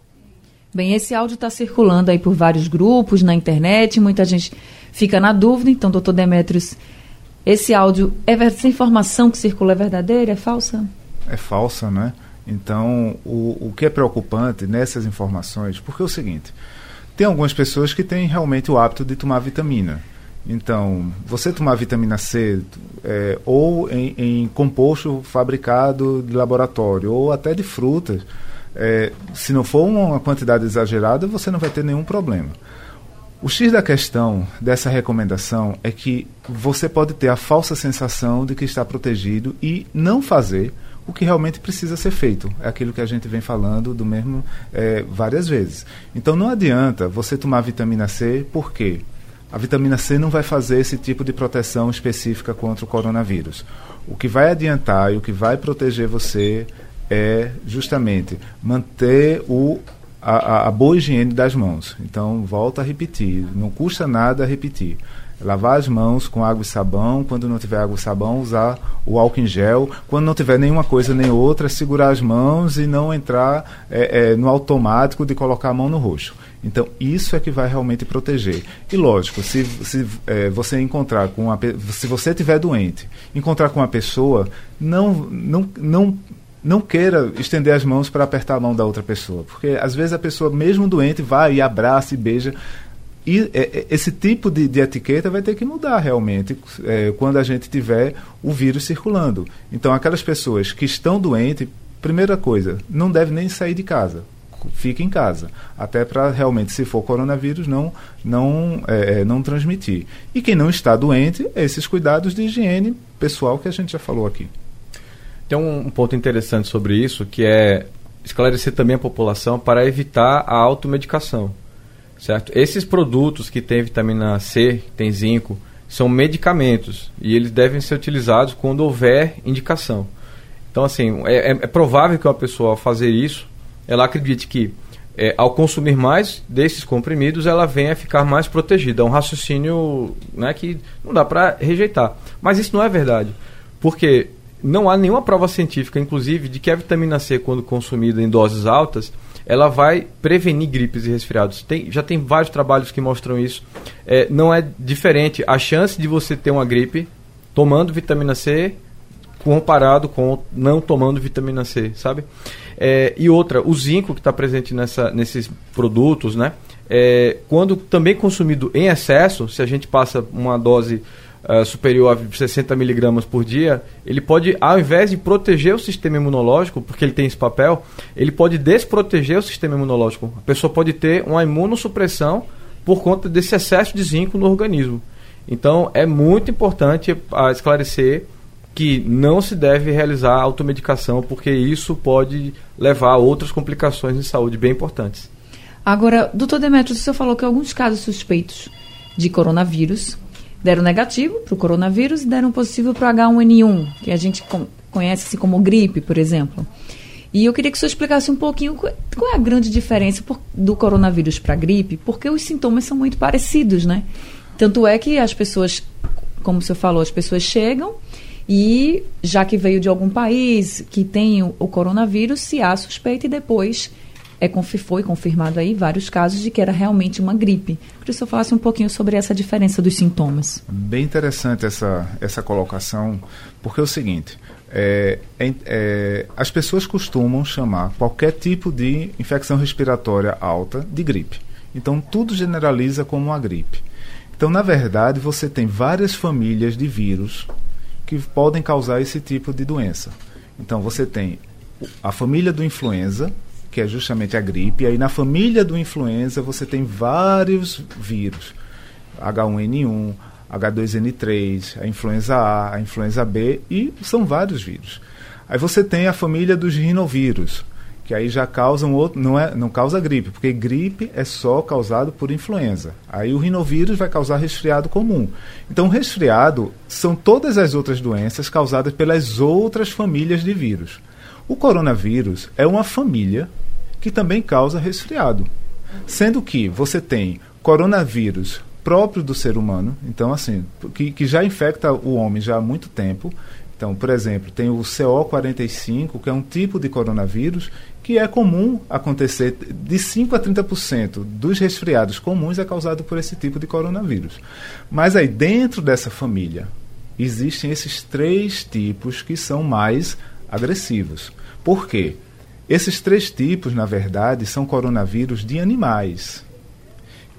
S3: Bem, esse áudio está circulando aí por vários grupos na internet, muita gente fica na dúvida. Então, doutor Demetrios, esse áudio, é, essa informação que circula é verdadeira, é falsa?
S4: É falsa, né? Então, o, o que é preocupante nessas informações, porque é o seguinte, tem algumas pessoas que têm realmente o hábito de tomar vitamina. Então, você tomar vitamina C é, ou em, em, composto fabricado de laboratório, ou até de frutas, é, se não for uma quantidade exagerada, você não vai ter nenhum problema. O X da questão dessa recomendação é que você pode ter a falsa sensação de que está protegido e não fazer o que realmente precisa ser feito. É aquilo que a gente vem falando do mesmo é, várias vezes. Então não adianta você tomar vitamina C, por quê? A vitamina C não vai fazer esse tipo de proteção específica contra o coronavírus. O que vai adiantar e o que vai proteger você é justamente manter o a, a, boa higiene das mãos. Então, volta a repetir, não custa nada repetir. lavar as mãos com água e sabão, quando não tiver água e sabão, usar o álcool em gel, quando não tiver nenhuma coisa nem outra, segurar as mãos e não entrar é, é, no automático de colocar a mão no rosto. Então, isso é que vai realmente proteger. E lógico, se, se é, você encontrar com uma se você estiver doente, encontrar com uma pessoa, não, não, não não queira estender as mãos para apertar a mão da outra pessoa, porque às vezes a pessoa, mesmo doente, vai e abraça e beija. E é, é, esse tipo de, de, etiqueta vai ter que mudar realmente é, quando a gente tiver o vírus circulando. Então, aquelas pessoas que estão doentes, primeira coisa, não deve nem sair de casa. Fique em casa, até para realmente, se for coronavírus, não não é, é, não transmitir. E quem não está doente, esses cuidados de higiene pessoal que a gente já falou aqui.
S5: Tem um ponto interessante sobre isso, que é esclarecer também a população para evitar a automedicação. Certo? Esses produtos que têm vitamina C, tem zinco, são medicamentos e eles devem ser utilizados quando houver indicação. Então, assim, é, é, é provável que uma pessoa, ao fazer isso, ela acredite que é, ao consumir mais desses comprimidos, ela venha a ficar mais protegida. É um raciocínio né, que não dá para rejeitar. Mas isso não é verdade. Porque não há nenhuma prova científica, inclusive, de que a vitamina C, quando consumida em doses altas, ela vai prevenir gripes e resfriados. Tem, já tem vários trabalhos que mostram isso. É, não é diferente a chance de você ter uma gripe tomando vitamina C comparado com não tomando vitamina C, sabe? É, e outra, o zinco que está presente nessa, nesses produtos, né? É, quando também consumido em excesso, se a gente passa uma dose uh, superior a 60 miligramas por dia, ele pode, ao invés de proteger o sistema imunológico, porque ele tem esse papel, ele pode desproteger o sistema imunológico. A pessoa pode ter uma imunossupressão por conta desse excesso de zinco no organismo. Então, é muito importante uh, esclarecer que não se deve realizar automedicação, porque isso pode levar a outras complicações de saúde bem importantes.
S3: Agora, doutor Demetrios, o senhor falou que alguns casos suspeitos de coronavírus deram negativo para o coronavírus e deram positivo para o H1N1, que a gente conhece assim como gripe, por exemplo. E eu queria que o senhor explicasse um pouquinho qual é a grande diferença do coronavírus para a gripe, porque os sintomas são muito parecidos, né? Tanto é que as pessoas, como o senhor falou, as pessoas chegam e, já que veio de algum país que tem o, o coronavírus, se há suspeita e depois é, foi confirmado aí vários casos de que era realmente uma gripe. Queria que senhor falasse um pouquinho sobre essa diferença dos sintomas.
S4: Bem interessante essa, essa colocação, porque é o seguinte, é, é, é, as pessoas costumam chamar qualquer tipo de infecção respiratória alta de gripe. Então, tudo generaliza como uma gripe. Então, na verdade, você tem várias famílias de vírus que podem causar esse tipo de doença. Então, você tem a família do influenza, que é justamente a gripe. E aí na família do influenza você tem vários vírus. H1N1, H2N3, a influenza A, a influenza B e são vários vírus. Aí você tem a família dos rinovírus, que aí já causam outro, não é, não causa gripe, porque gripe é só causado por influenza. Aí o rinovírus vai causar resfriado comum. Então, resfriado são todas as outras doenças causadas pelas outras famílias de vírus. O coronavírus é uma família que também causa resfriado. Sendo que você tem coronavírus próprio do ser humano, então assim, que, que já infecta o homem já há muito tempo. Então, por exemplo, tem o CO45, que é um tipo de coronavírus que é comum acontecer de 5 a 30% dos resfriados comuns é causado por esse tipo de coronavírus. Mas aí dentro dessa família existem esses três tipos que são mais agressivos. Por quê? Esses três tipos, na verdade, são coronavírus de animais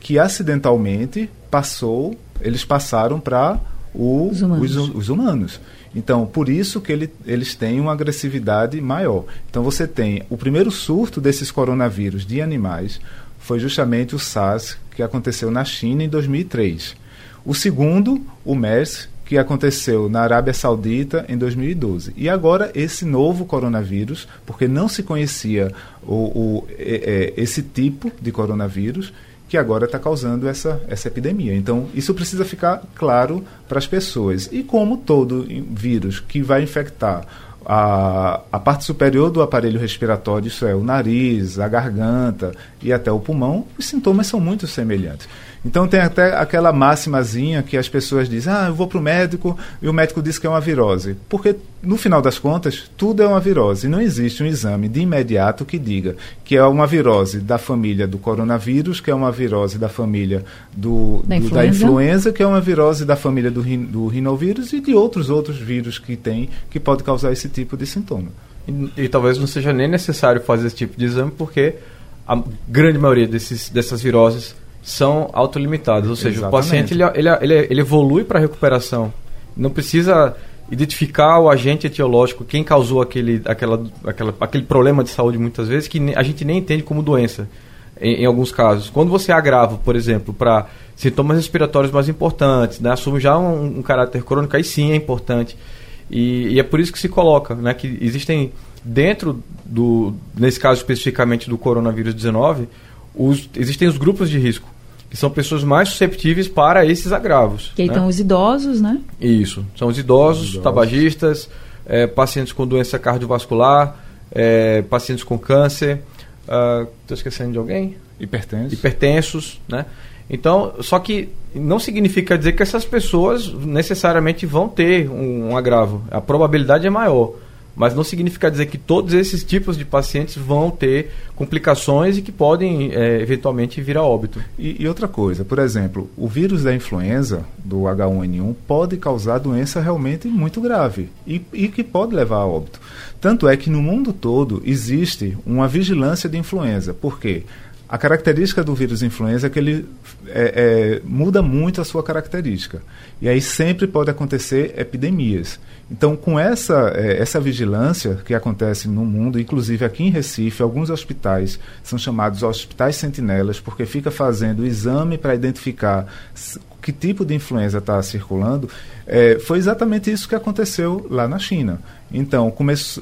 S4: que acidentalmente passou, eles passaram para os, os, os, humanos. Então, por isso que ele, eles têm uma agressividade maior. Então, você tem o primeiro surto desses coronavírus de animais foi justamente o SARS que aconteceu na China em 2003. O segundo, o MERS, que aconteceu na Arábia Saudita em 2012. E agora esse novo coronavírus, porque não se conhecia o, o é, esse tipo de coronavírus, que agora está causando essa, essa epidemia. Então, isso precisa ficar claro para as pessoas. E como todo vírus que vai infectar a, a parte superior do aparelho respiratório, isso é o nariz, a garganta e até o pulmão, os sintomas são muito semelhantes. Então tem até aquela máximazinha que as pessoas dizem: ah, eu vou para o médico e o médico diz que é uma virose. Porque, no final das contas, tudo é uma virose. Não existe um exame de imediato que diga que é uma virose da família do coronavírus, que é uma virose da família do,
S3: Da
S4: do-
S3: influenza.
S4: influenza, que é uma virose da família do, rin- do rinovírus e de outros outros vírus que tem que pode causar esse tipo de sintoma.
S5: E, e talvez não seja nem necessário fazer esse tipo de exame, porque a grande maioria desses, dessas viroses são autolimitadas. Ou seja,
S4: Exatamente.
S5: o paciente ele, ele, ele, evolui para a recuperação. Não precisa identificar o agente etiológico, quem causou aquele, aquela, aquela, aquele problema de saúde muitas vezes, que a gente nem entende como doença. Em, em alguns casos. Quando você agrava, por exemplo, para sintomas respiratórios mais importantes, né, assume já um, um caráter crônico, aí sim é importante. E, e é por isso que se coloca, né, que existem dentro do, nesse caso especificamente do coronavírus 19, os, existem os grupos de risco, que são pessoas mais susceptíveis para esses agravos.
S3: Que aí
S5: né?
S3: estão os idosos, né?
S5: Isso. São os idosos,
S4: Idosos.
S5: tabagistas, eh, pacientes com doença cardiovascular, eh, pacientes com câncer. Estou esquecendo de alguém?
S4: Hipertenso.
S5: Hipertensos, né? Então, só que não significa dizer que essas pessoas necessariamente vão ter um, um agravo. A probabilidade é maior. Mas não significa dizer que todos esses tipos de pacientes vão ter complicações e que podem eh, eventualmente vir a óbito.
S4: E, e outra coisa, por exemplo, o vírus da influenza, do H1N1, pode causar doença realmente muito grave e, e que pode levar a óbito. Tanto é que no mundo todo existe uma vigilância de influenza. Por quê? A característica do vírus influenza é que ele é, é, muda muito a sua característica. E aí sempre pode acontecer epidemias. Então, com essa, eh, essa vigilância que acontece no mundo, inclusive aqui em Recife, alguns hospitais são chamados hospitais sentinelas, porque fica fazendo exame para identificar que tipo de influenza está circulando, eh, foi exatamente isso que aconteceu lá na China. Então,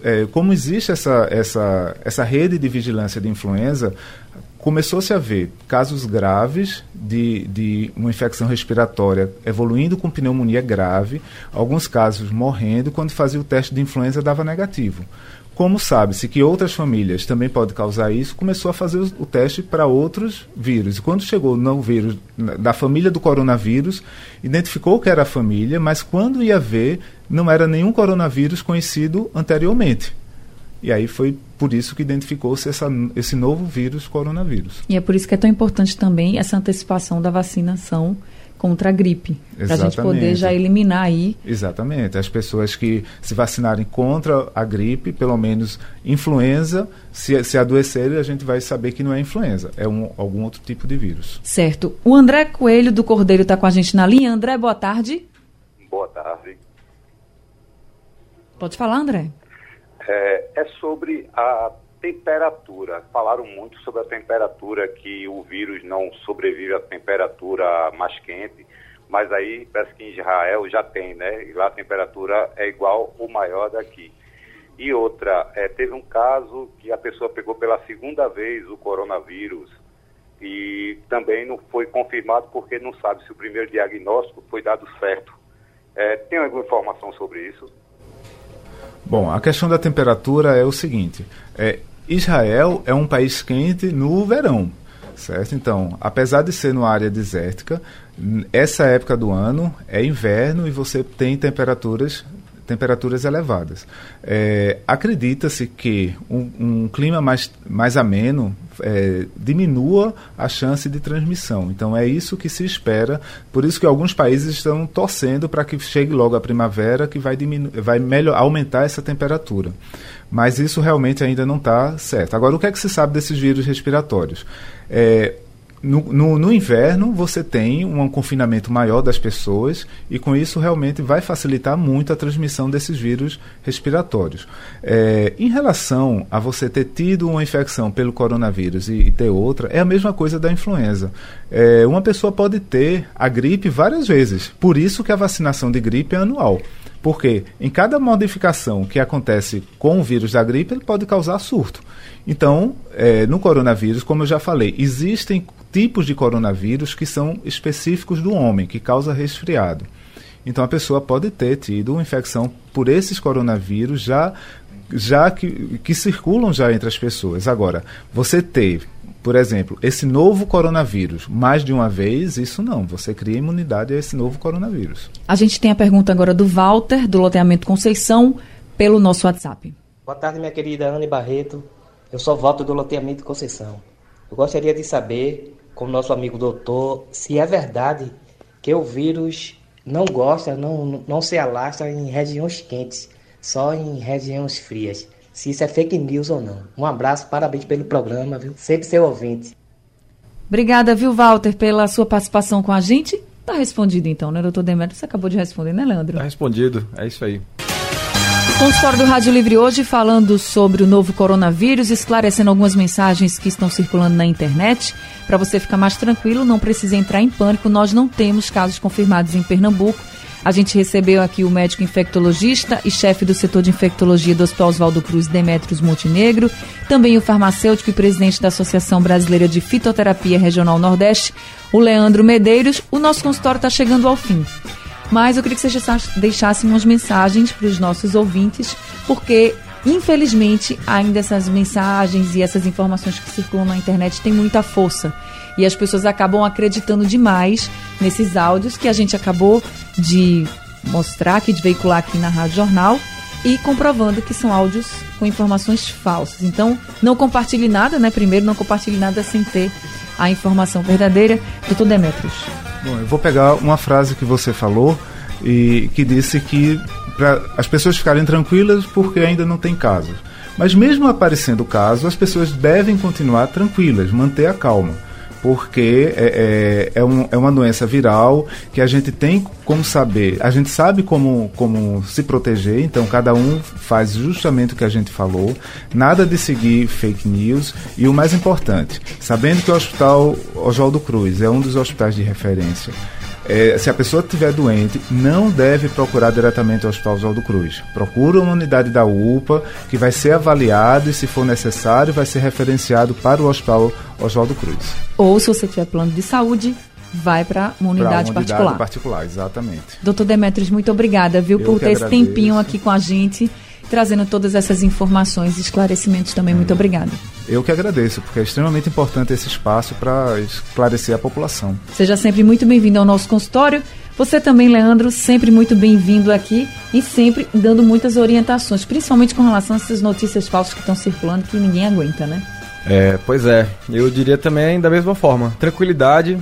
S4: eh, como existe essa, essa, essa rede de vigilância de influenza, começou-se a ver casos graves de, de uma infecção respiratória evoluindo com pneumonia grave, alguns casos morrendo, quando fazia o teste de influenza dava negativo. Como sabe-se que outras famílias também podem causar isso, começou a fazer o, teste para outros vírus. E quando chegou no vírus da família do coronavírus, identificou que era a família, mas quando ia ver, não era nenhum coronavírus conhecido anteriormente. E aí foi por isso que identificou-se esse novo vírus, coronavírus.
S3: E é por isso que é tão importante também essa antecipação da vacinação contra a gripe. Para a gente poder já eliminar aí.
S4: Exatamente. As pessoas que se vacinarem contra a gripe, pelo menos influenza, se, se adoecerem, a gente vai saber que não é influenza, é um, algum outro tipo de vírus.
S3: Certo. O André Coelho do Cordeiro está com a gente na linha. André, boa tarde.
S12: Boa tarde.
S3: Pode falar, André.
S12: É, é sobre a temperatura. Falaram muito sobre a temperatura, que o vírus não sobrevive à temperatura mais quente, mas aí parece que em Israel já tem, né? E lá a temperatura é igual ou maior daqui. E outra, é, teve um caso que a pessoa pegou pela segunda vez o coronavírus e também não foi confirmado porque não sabe se o primeiro diagnóstico foi dado certo. É, tem alguma informação sobre isso?
S4: Bom, a questão da temperatura é o seguinte: é, Israel é um país quente no verão, certo? Então, apesar de ser numa área desértica, essa época do ano é inverno e você tem temperaturas temperaturas elevadas. É, Acredita-se que um, um clima mais, mais ameno é, diminua a chance de transmissão. Então é isso que se espera. Por isso que alguns países estão torcendo para que chegue logo a primavera, que vai, vai melhor, aumentar essa temperatura. Mas isso realmente ainda não está certo. Agora, o que é que se sabe desses vírus respiratórios? É, no, no, no, inverno você tem um confinamento maior das pessoas e com isso realmente vai facilitar muito a transmissão desses vírus respiratórios. É, em relação a você ter tido uma infecção pelo coronavírus e, e ter outra, é a mesma coisa da influenza. É, uma pessoa pode ter a gripe várias vezes, por isso que a vacinação de gripe é anual. Porque em cada modificação que acontece com o vírus da gripe, ele pode causar surto. Então, é, no coronavírus, como eu já falei, existem tipos de coronavírus que são específicos do homem, que causa resfriado. Então, a pessoa pode ter tido uma infecção por esses coronavírus já, já que, que circulam já entre as pessoas. Agora, você ter por exemplo, esse novo coronavírus, mais de uma vez, isso não. Você cria imunidade a esse novo coronavírus.
S3: A gente tem a pergunta agora do Walter, do loteamento Conceição, pelo nosso WhatsApp.
S13: Boa tarde, minha querida Anne Barreto. Eu sou Walter do loteamento Conceição. Eu gostaria de saber, com o nosso amigo doutor, se é verdade que o vírus não gosta, não, não se alastra em regiões quentes, só em regiões frias. Se isso é fake news ou não. Um abraço, parabéns pelo programa, viu? Sempre seu ouvinte.
S3: Obrigada, viu, Walter, pela sua participação com a gente. Tá respondido então, né, doutor Demetrio? Você acabou de responder, né, Leandro?
S5: Tá respondido, é isso aí.
S3: Consultório do Rádio Livre hoje falando sobre o novo coronavírus, esclarecendo algumas mensagens que estão circulando na internet. Para você ficar mais tranquilo, não precisa entrar em pânico, nós não temos casos confirmados em Pernambuco. A gente recebeu aqui o médico infectologista e chefe do setor de infectologia do Hospital Oswaldo Cruz, Demetrios Montenegro, também o farmacêutico e presidente da Associação Brasileira de Fitoterapia Regional Nordeste, o Leandro Medeiros. O nosso consultório está chegando ao fim. Mas eu queria que vocês deixassem umas mensagens para os nossos ouvintes, porque infelizmente ainda essas mensagens e essas informações que circulam na internet têm muita força. E as pessoas acabam acreditando demais nesses áudios que a gente acabou de mostrar aqui, de veicular aqui na Rádio Jornal e comprovando que são áudios com informações falsas. Então, não compartilhe nada, né? Primeiro, não compartilhe nada sem ter a informação verdadeira. Doutor Demetrios.
S4: Bom, eu vou pegar uma frase que você falou e que disse que para as pessoas ficarem tranquilas porque ainda não tem casos. Mas mesmo aparecendo o caso, as pessoas devem continuar tranquilas, manter a calma porque é, é, é, um, é, uma doença viral que a gente tem como saber, a gente sabe como, como se proteger, então cada um faz justamente o que a gente falou, nada de seguir fake news. E o mais importante, sabendo que o Hospital Oswaldo Cruz é um dos hospitais de referência é, se a pessoa estiver doente, não deve procurar diretamente o Hospital Oswaldo Cruz. Procura uma unidade da UPA, que vai ser avaliado e, se for necessário, vai ser referenciado para o Hospital Oswaldo Cruz.
S3: Ou, se você tiver plano de saúde, vai para uma unidade,
S4: uma unidade
S3: particular.
S4: particular, exatamente.
S3: Doutor Demetrios, muito obrigada, viu,
S4: Eu
S3: por ter
S4: agradeço.
S3: esse tempinho aqui com a gente, trazendo todas essas informações e esclarecimentos também. Muito obrigada.
S4: Eu que agradeço, porque é extremamente importante esse espaço para esclarecer a população.
S3: Seja sempre muito bem-vindo ao nosso consultório. Você também, Leandro, sempre muito bem-vindo aqui e sempre dando muitas orientações, principalmente com relação a essas notícias falsas que estão circulando que ninguém aguenta, né?
S5: É, pois é. Eu diria também da mesma forma. Tranquilidade,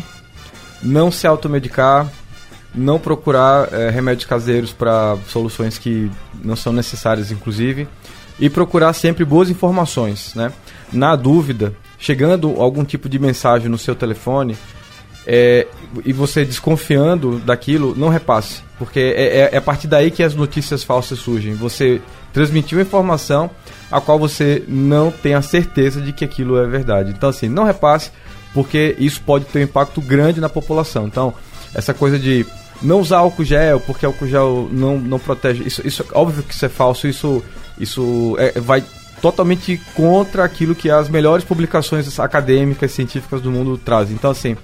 S5: não se automedicar, não procurar é, remédios caseiros para soluções que não são necessárias, inclusive, e procurar sempre boas informações, né? Na dúvida, chegando algum tipo de mensagem no seu telefone é, e você desconfiando daquilo, não repasse, porque é, é, é a partir daí que as notícias falsas surgem. Você transmitiu informação a qual você não tem a certeza de que aquilo é verdade. Então, assim, não repasse, porque isso pode ter um impacto grande na população. Então, essa coisa de não usar álcool gel, porque álcool gel não, não protege. Isso, isso óbvio que isso é falso, isso, isso é, vai totalmente contra aquilo que as melhores publicações acadêmicas, científicas do mundo trazem. Então, assim,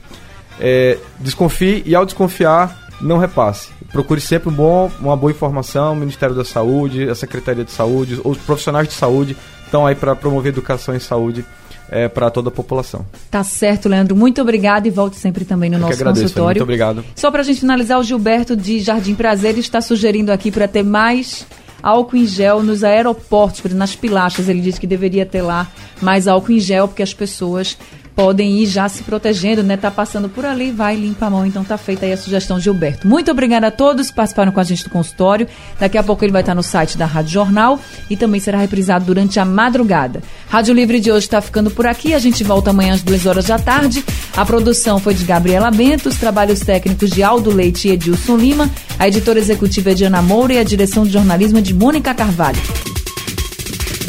S5: é, desconfie e ao desconfiar, não repasse. Procure sempre um bom, uma boa informação, o Ministério da Saúde, a Secretaria de Saúde, os profissionais de saúde estão aí para promover educação em saúde é, para toda a população.
S3: Tá certo, Leandro. Muito obrigado e volte sempre também no
S5: Eu
S3: nosso
S5: agradeço,
S3: consultório.
S5: Muito obrigado.
S3: Só para a gente finalizar, o Gilberto de Jardim Prazer está sugerindo aqui para ter mais álcool em gel nos aeroportos, nas pilastras. Ele diz que deveria ter lá mais álcool em gel, porque as pessoas podem ir já se protegendo, né? Tá passando por ali, vai limpa a mão. Então tá feita aí a sugestão, Gilberto. Muito obrigada a todos que participaram com a gente do consultório. Daqui a pouco ele vai estar no site da Rádio Jornal e também será reprisado durante a madrugada. Rádio Livre de hoje está ficando por aqui. A gente volta amanhã às duas horas da tarde. A produção foi de Gabriela Bento, os trabalhos técnicos de Aldo Leite e Edilson Lima, a editora executiva é de Ana Moura e a direção de jornalismo é de Mônica Carvalho.